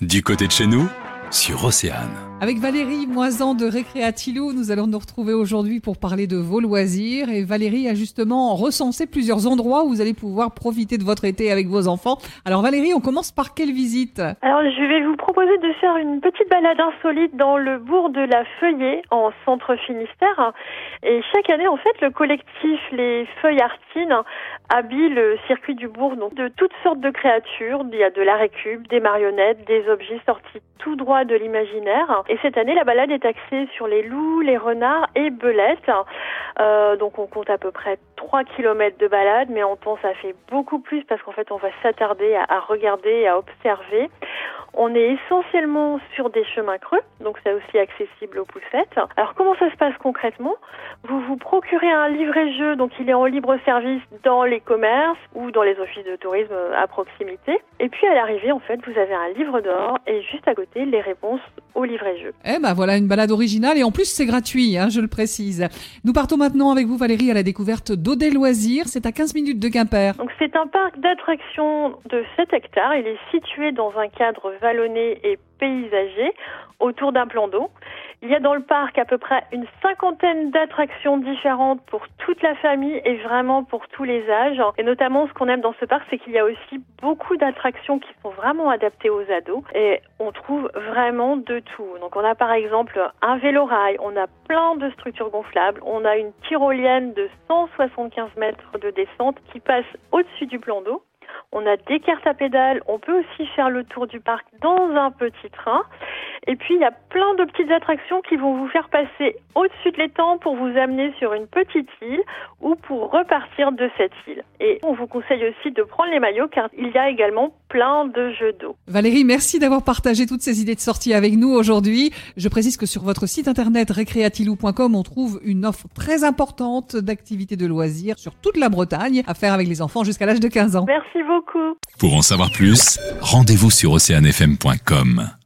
Du côté de chez nous, sur Océane. Avec Valérie Moisan de Récréatilou, nous allons nous retrouver aujourd'hui pour parler de vos loisirs. Et Valérie a justement recensé plusieurs endroits où vous allez pouvoir profiter de votre été avec vos enfants. Alors Valérie, on commence par quelle visite? Alors je vais vous proposer de faire une petite balade insolite dans le bourg de la Feuillée en centre Finistère. Et chaque année, en fait, le collectif Les Feuilles Artines habille le circuit du bourg de toutes sortes de créatures. Il y a de la récup, des marionnettes, des objets sortis tout droit de l'imaginaire. Et cette année, la balade est axée sur les loups, les renards et belettes. Euh, donc on compte à peu près 3 km de balade, mais en temps ça fait beaucoup plus parce qu'en fait on va s'attarder à, regarder à observer. On est essentiellement sur des chemins creux, donc c'est aussi accessible aux poussettes. Alors comment ça se passe concrètement? Vous vous procurez un livret-jeu, donc il est en libre service dans les commerces ou dans les offices de tourisme à proximité. Et puis à l'arrivée, en fait, vous avez un livre d'or et juste à côté les réponses au livret-jeu. Eh ben voilà une balade originale et en plus c'est gratuit, hein, je le précise. Nous partons maintenant avec vous Valérie à la découverte d'Odé Loisirs, c'est à 15 minutes de Quimper. Donc c'est un parc d'attractions de 7 hectares, il est situé dans un cadre vallonné et paysager autour d'un plan d'eau. Il y a dans le parc à peu près une cinquantaine d'attractions différentes pour toute la famille et vraiment pour tous les âges. Et notamment, ce qu'on aime dans ce parc, c'est qu'il y a aussi beaucoup d'attractions qui sont vraiment adaptées aux ados et on trouve vraiment de tout. Donc, on a par exemple un vélo-rail, on a plein de structures gonflables, on a une tyrolienne de 175 mètres de descente qui passe au-dessus du plan d'eau. On a des cartes à pédales. On peut aussi faire le tour du parc dans un petit train. Et puis, il y a plein de petites attractions qui vont vous faire passer au-dessus de l'étang pour vous amener sur une petite île ou pour repartir de cette île. Et on vous conseille aussi de prendre les maillots car il y a également plein de jeux d'eau. Valérie, merci d'avoir partagé toutes ces idées de sortie avec nous aujourd'hui. Je précise que sur votre site internet recreatilou.com, on trouve une offre très importante d'activités de loisirs sur toute la Bretagne à faire avec les enfants jusqu'à l'âge de 15 ans. Merci beaucoup. Pour en savoir plus, rendez-vous sur oceanfm.com.